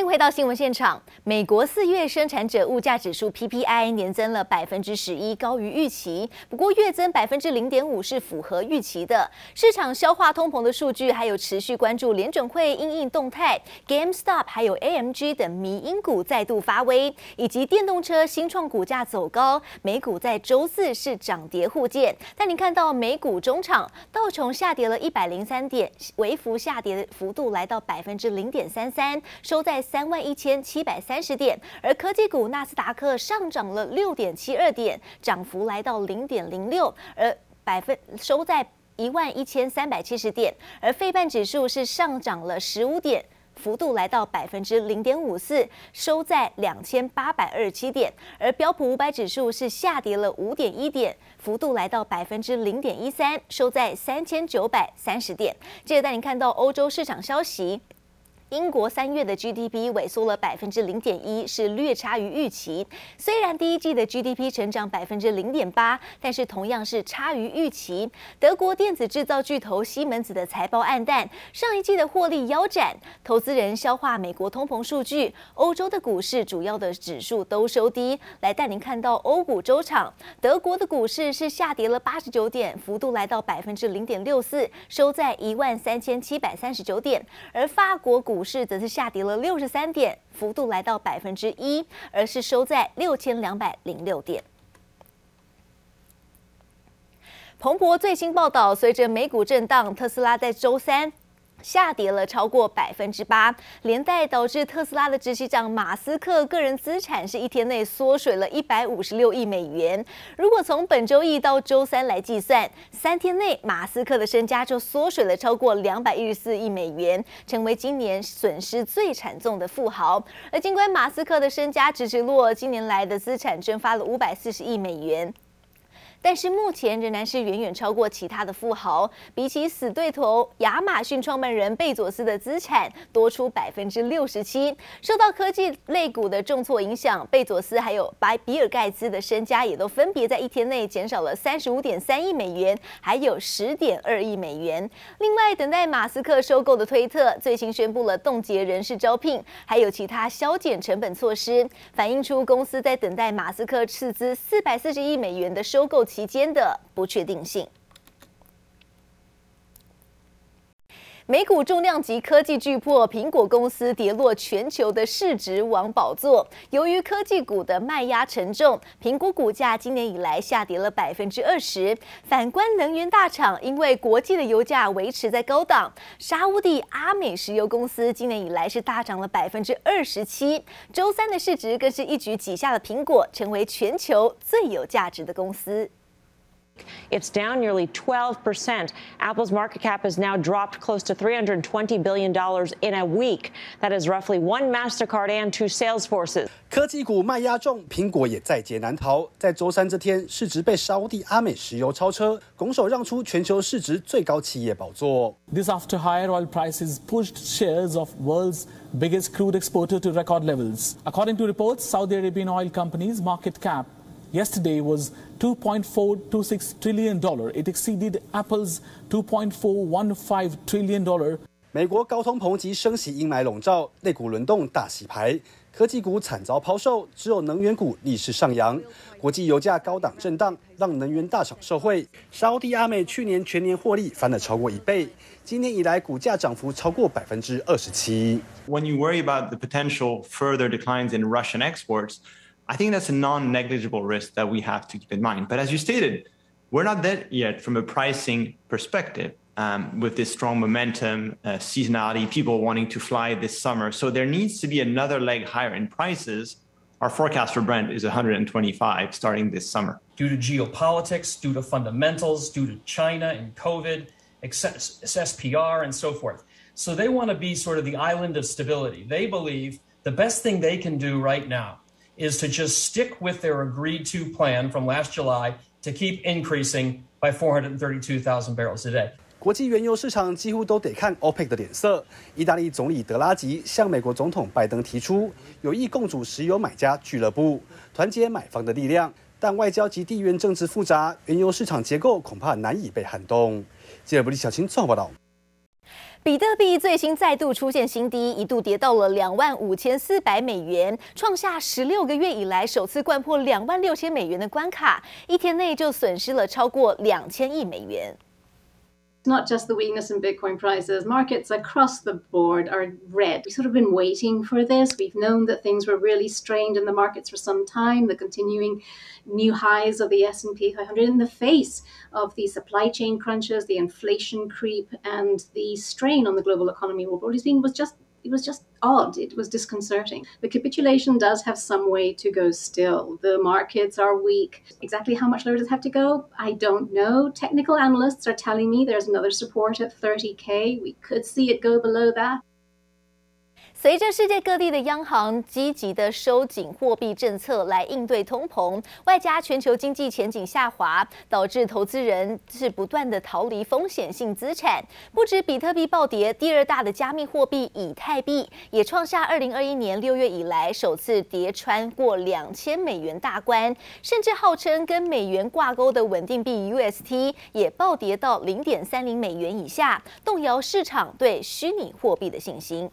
欢迎回到新闻现场。美国四月生产者物价指数 PPI 年增了百分之十一，高于预期。不过月增百分之零点五是符合预期的。市场消化通膨的数据，还有持续关注联准会因应动态，GameStop 还有 AMG 等迷因股再度发威，以及电动车新创股价走高。美股在周四是涨跌互见，但你看到美股中场道琼下跌了一百零三点，微幅下跌的幅度来到百分之零点三三。收在三万一千七百三十点，而科技股纳斯达克上涨了六点七二点，涨幅来到零点零六，而百分收在一万一千三百七十点，而费半指数是上涨了十五点，幅度来到百分之零点五四，收在两千八百二十七点，而标普五百指数是下跌了五点一点，幅度来到百分之零点一三，收在三千九百三十点。接着带您看到欧洲市场消息。英国三月的 GDP 萎缩了百分之零点一，是略差于预期。虽然第一季的 GDP 成长百分之零点八，但是同样是差于预期。德国电子制造巨头西门子的财报黯淡，上一季的获利腰斩，投资人消化美国通膨数据。欧洲的股市主要的指数都收低。来带您看到欧股周场，德国的股市是下跌了八十九点，幅度来到百分之零点六四，收在一万三千七百三十九点。而法国股股市则是下跌了六十三点，幅度来到百分之一，而是收在六千两百零六点。彭博最新报道，随着美股震荡，特斯拉在周三。下跌了超过百分之八，连带导致特斯拉的执行长马斯克个人资产是一天内缩水了一百五十六亿美元。如果从本周一到周三来计算，三天内马斯克的身家就缩水了超过两百一十四亿美元，成为今年损失最惨重的富豪。而尽管马斯克的身家直直落，今年来的资产蒸发了五百四十亿美元。但是目前仍然是远远超过其他的富豪，比起死对头亚马逊创办人贝佐斯的资产多出百分之六十七。受到科技类股的重挫影响，贝佐斯还有白比尔盖茨的身家也都分别在一天内减少了三十五点三亿美元，还有十点二亿美元。另外，等待马斯克收购的推特最新宣布了冻结人事招聘，还有其他削减成本措施，反映出公司在等待马斯克斥资四百四十亿美元的收购期间的不确定性。美股重量级科技巨破苹果公司跌落全球的市值王宝座。由于科技股的卖压沉重，苹果股价今年以来下跌了百分之二十。反观能源大厂，因为国际的油价维持在高档，沙乌地阿美石油公司今年以来是大涨了百分之二十七。周三的市值更是一举挤下了苹果，成为全球最有价值的公司。It's down nearly 12%. Apple's market cap has now dropped close to $320 billion in a week. That is roughly one MasterCard and two Salesforces. 科技股卖压重，苹果也在劫难逃。在周三这天，市值被沙乌地阿美石油超车，拱手让出全球市值最高企业宝座。This after higher oil prices pushed shares of world's biggest crude exporter to record levels. According to reports, Saudi Arabian oil companies' market cap yesterday was 2.426 trillion dollar. It exceeded Apple's 2.415 trillion dollar. 美国高通膨及升息阴霾笼罩，类股轮动大洗牌，科技股惨遭抛售，只有能源股逆势上扬。国际油价高档震荡，让能源大厂受惠。沙乌地阿美去年全年获利翻了超过一倍，今年以来股价涨幅超过百分之二十七。When you worry about the potential further declines in Russian exports. I think that's a non-negligible risk that we have to keep in mind. But as you stated, we're not there yet from a pricing perspective um, with this strong momentum, uh, seasonality, people wanting to fly this summer. So there needs to be another leg higher in prices. Our forecast for Brent is 125 starting this summer. Due to geopolitics, due to fundamentals, due to China and COVID, SPR, and so forth. So they want to be sort of the island of stability. They believe the best thing they can do right now is to just stick with their agreed to plan from last July to keep increasing by 432,000 barrels a day. 国际原油市场几乎都得看 OPEC 的脸色。意大利总理德拉吉向美国总统拜登提出有意共组石油买家俱乐部，团结买方的力量。但外交及地缘政治复杂，原油市场结构恐怕难以被撼动。记者布里小青综合报道。比特币最新再度出现新低，一度跌到了两万五千四百美元，创下十六个月以来首次冠破两万六千美元的关卡，一天内就损失了超过两千亿美元。Not just the weakness in Bitcoin prices, markets across the board are red. We've sort of been waiting for this. We've known that things were really strained in the markets for some time, the continuing new highs of the S&P 500 in the face of the supply chain crunches, the inflation creep, and the strain on the global economy more broadly speaking was just it was just odd. It was disconcerting. The capitulation does have some way to go still. The markets are weak. Exactly how much lower does it have to go? I don't know. Technical analysts are telling me there's another support at 30K. We could see it go below that. 随着世界各地的央行积极的收紧货币政策来应对通膨，外加全球经济前景下滑，导致投资人是不断的逃离风险性资产。不止比特币暴跌，第二大的加密货币以太币也创下二零二一年六月以来首次跌穿过两千美元大关，甚至号称跟美元挂钩的稳定币 UST 也暴跌到零点三零美元以下，动摇市场对虚拟货币的信心。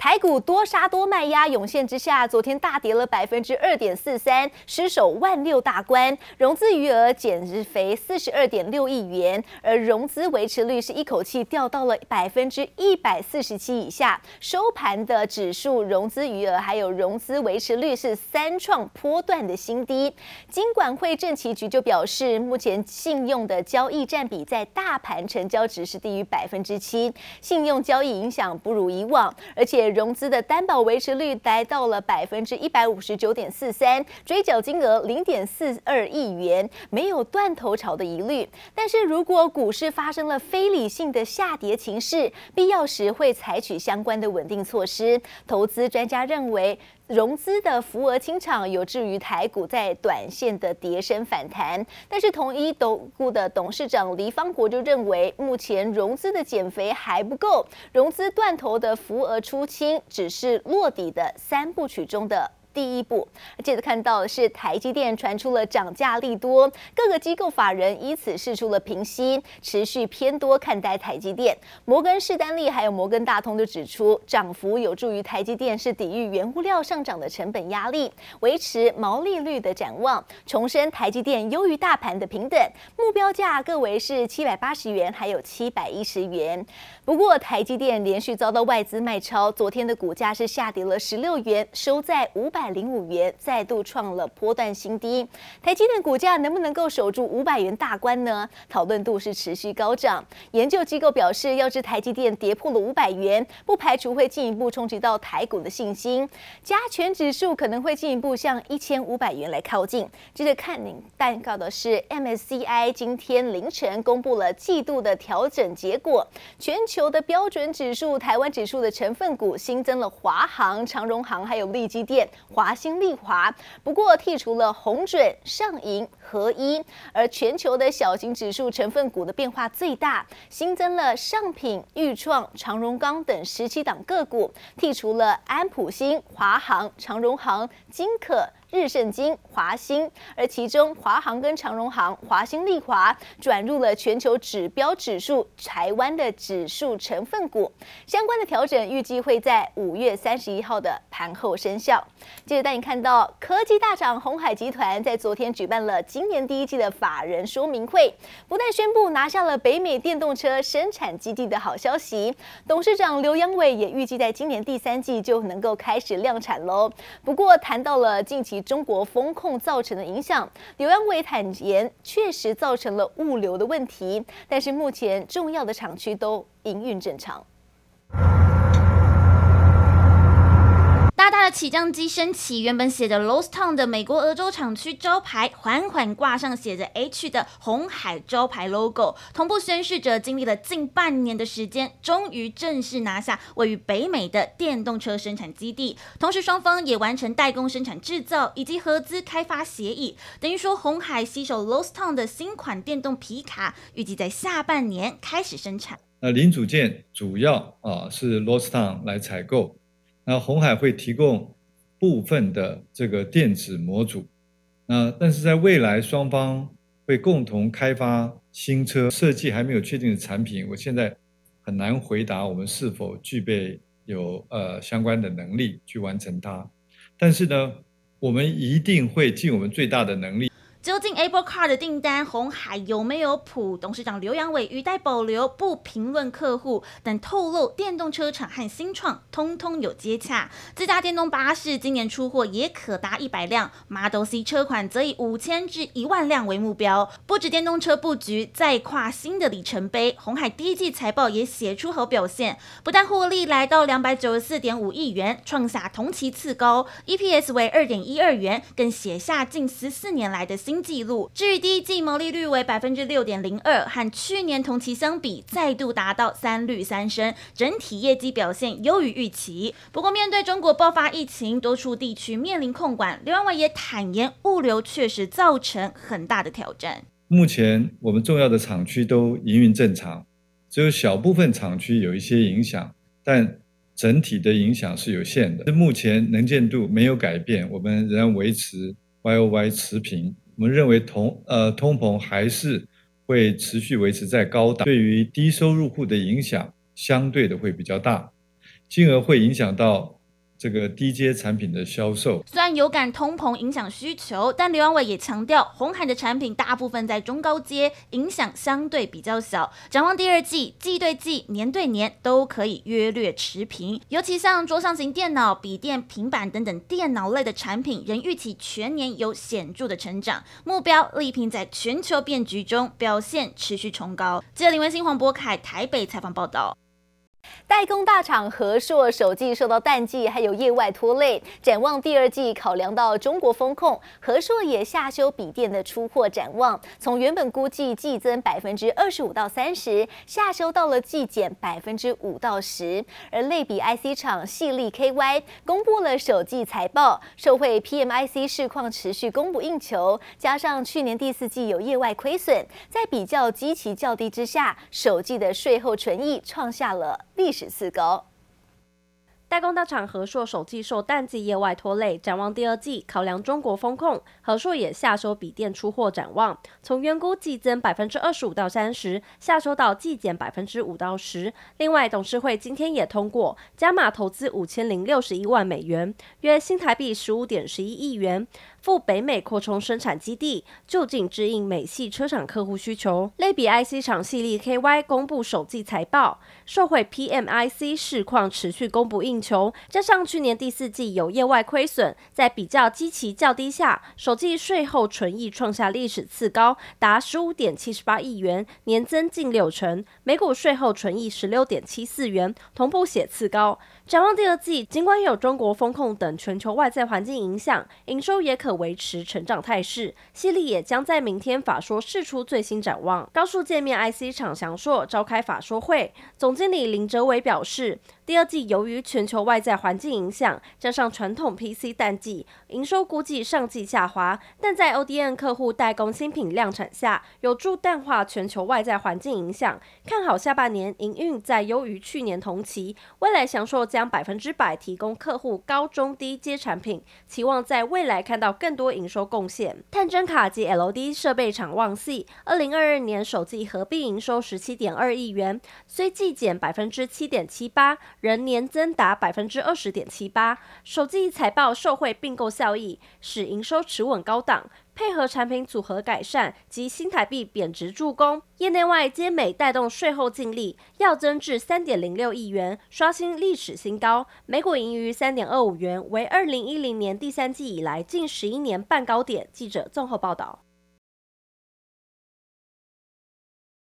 台股多杀多卖压涌现之下，昨天大跌了百分之二点四三，失守万六大关，融资余额减肥四十二点六亿元，而融资维持率是一口气掉到了百分之一百四十七以下。收盘的指数融资余额还有融资维持率是三创波段的新低。金管会政企局就表示，目前信用的交易占比在大盘成交值是低于百分之七，信用交易影响不如以往，而且。融资的担保维持率达到了百分之一百五十九点四三，追缴金额零点四二亿元，没有断头潮的疑虑。但是如果股市发生了非理性的下跌情势，必要时会采取相关的稳定措施。投资专家认为。融资的扶额清场有助于台股在短线的跌升反弹，但是同一董股的董事长黎方国就认为，目前融资的减肥还不够，融资断头的扶额出清只是落底的三部曲中的。第一步，接着看到是台积电传出了涨价利多，各个机构法人以此释出了平息，持续偏多看待台积电。摩根士丹利还有摩根大通都指出，涨幅有助于台积电是抵御原物料上涨的成本压力，维持毛利率的展望。重申台积电优于大盘的平等目标价各为是七百八十元，还有七百一十元。不过台积电连续遭到外资卖超，昨天的股价是下跌了十六元，收在五百。百零五元再度创了波段新低，台积电股价能不能够守住五百元大关呢？讨论度是持续高涨。研究机构表示，要是台积电跌破了五百元，不排除会进一步冲击到台股的信心，加权指数可能会进一步向一千五百元来靠近。接着看您报告的是，MSCI 今天凌晨公布了季度的调整结果，全球的标准指数、台湾指数的成分股新增了华航、长荣航还有力基电。华兴丽华，不过剔除了红准、上银、合一，而全球的小型指数成分股的变化最大，新增了上品、裕创、长荣钢等十七档个股，剔除了安普新、华航、长荣航、金可。日盛金、华兴，而其中华航跟长荣航、华兴利华转入了全球指标指数台湾的指数成分股，相关的调整预计会在五月三十一号的盘后生效。接着带你看到科技大厂鸿海集团在昨天举办了今年第一季的法人说明会，不但宣布拿下了北美电动车生产基地的好消息，董事长刘扬伟也预计在今年第三季就能够开始量产喽。不过谈到了近期。中国风控造成的影响，刘阳伟坦言，确实造成了物流的问题，但是目前重要的厂区都营运正常。大的起降机升起，原本写着 Lost Town 的美国俄州厂区招牌，缓缓挂上写着 H 的红海招牌 logo，同步宣示着经历了近半年的时间，终于正式拿下位于北美的电动车生产基地。同时，双方也完成代工生产制造以及合资开发协议，等于说红海携手 Lost Town 的新款电动皮卡，预计在下半年开始生产。那零组件主要啊是 Lost Town 来采购。那鸿海会提供部分的这个电子模组，那但是在未来双方会共同开发新车设计还没有确定的产品，我现在很难回答我们是否具备有呃相关的能力去完成它。但是呢，我们一定会尽我们最大的能力。究竟 Apple Car 的订单红海有没有谱？董事长刘扬伟语带保留，不评论客户，但透露电动车厂和新创通通有接洽。自家电动巴士今年出货也可达一百辆，Model C 车款则以五千至一万辆为目标。不止电动车布局再跨新的里程碑，红海第一季财报也写出好表现，不但获利来到两百九十四点五亿元，创下同期次高，EPS 为二点一二元，更写下近十四年来的新。新纪录。至于第一季毛利率为百分之六点零二，和去年同期相比，再度达到三率三升，整体业绩表现优于预期。不过，面对中国爆发疫情，多处地区面临控管，刘安伟也坦言，物流确实造成很大的挑战。目前我们重要的厂区都营运正常，只有小部分厂区有一些影响，但整体的影响是有限的。目前能见度没有改变，我们仍然维持 YOY 持平。我们认为通呃通膨还是会持续维持在高档，对于低收入户的影响相对的会比较大，进而会影响到。这个低阶产品的销售，虽然有感通膨影响需求，但刘安伟也强调，红海的产品大部分在中高阶，影响相对比较小。展望第二季，季对季、年对年都可以约略持平。尤其像桌上型电脑、笔电、平板等等电脑类的产品，仍预期全年有显著的成长。目标力拼在全球变局中表现持续崇高。记者林文新、黄博凯台北采访报道。代工大厂和硕首季受到淡季还有业外拖累，展望第二季，考量到中国风控，和硕也下修笔电的出货展望，从原本估计季增百分之二十五到三十，下修到了季减百分之五到十。而类比 IC 厂矽力 KY 公布了首季财报，受惠 PMIC 市况持续供不应求，加上去年第四季有业外亏损，在比较基期较低之下，首季的税后纯益创下了。历史次高。代工大厂和硕首季受淡季业外拖累，展望第二季，考量中国风控，和硕也下修笔电出货展望，从原估季增百分之二十五到三十，下修到季减百分之五到十。另外，董事会今天也通过加码投资五千零六十一万美元，约新台币十五点十一亿元。赴北美扩充生产基地，就近支应美系车厂客户需求。类比 IC 厂系列 KY 公布首季财报，受惠 PMIC 市况持续供不应求，加上去年第四季有业外亏损，在比较基期较低下，首季税后纯益创下历史次高，达十五点七十八亿元，年增近六成，每股税后纯益十六点七四元，同步写次高。展望第二季，尽管有中国风控等全球外在环境影响，营收也可维持成长态势。西利也将在明天法说释出最新展望。高速界面 IC 厂翔硕召开法说会，总经理林哲伟表示，第二季由于全球外在环境影响，加上传统 PC 淡季，营收估计上季下滑，但在 ODM 客户代工新品量产下，有助淡化全球外在环境影响。看好下半年营运再优于去年同期，未来祥硕将百分之百提供客户高中低阶产品，期望在未来看到更多营收贡献。探针卡及 LD 设备厂旺系，二零二二年首季合并营收十七点二亿元，虽季减百分之七点七八。仍年增达百分之二十点七八，首季财报受惠并购效益，使营收持稳高档，配合产品组合改善及新台币贬值助攻，业内外皆美带动税后净利要增至三点零六亿元，刷新历史新高，每股盈余三点二五元，为二零一零年第三季以来近十一年半高点。记者综合报道。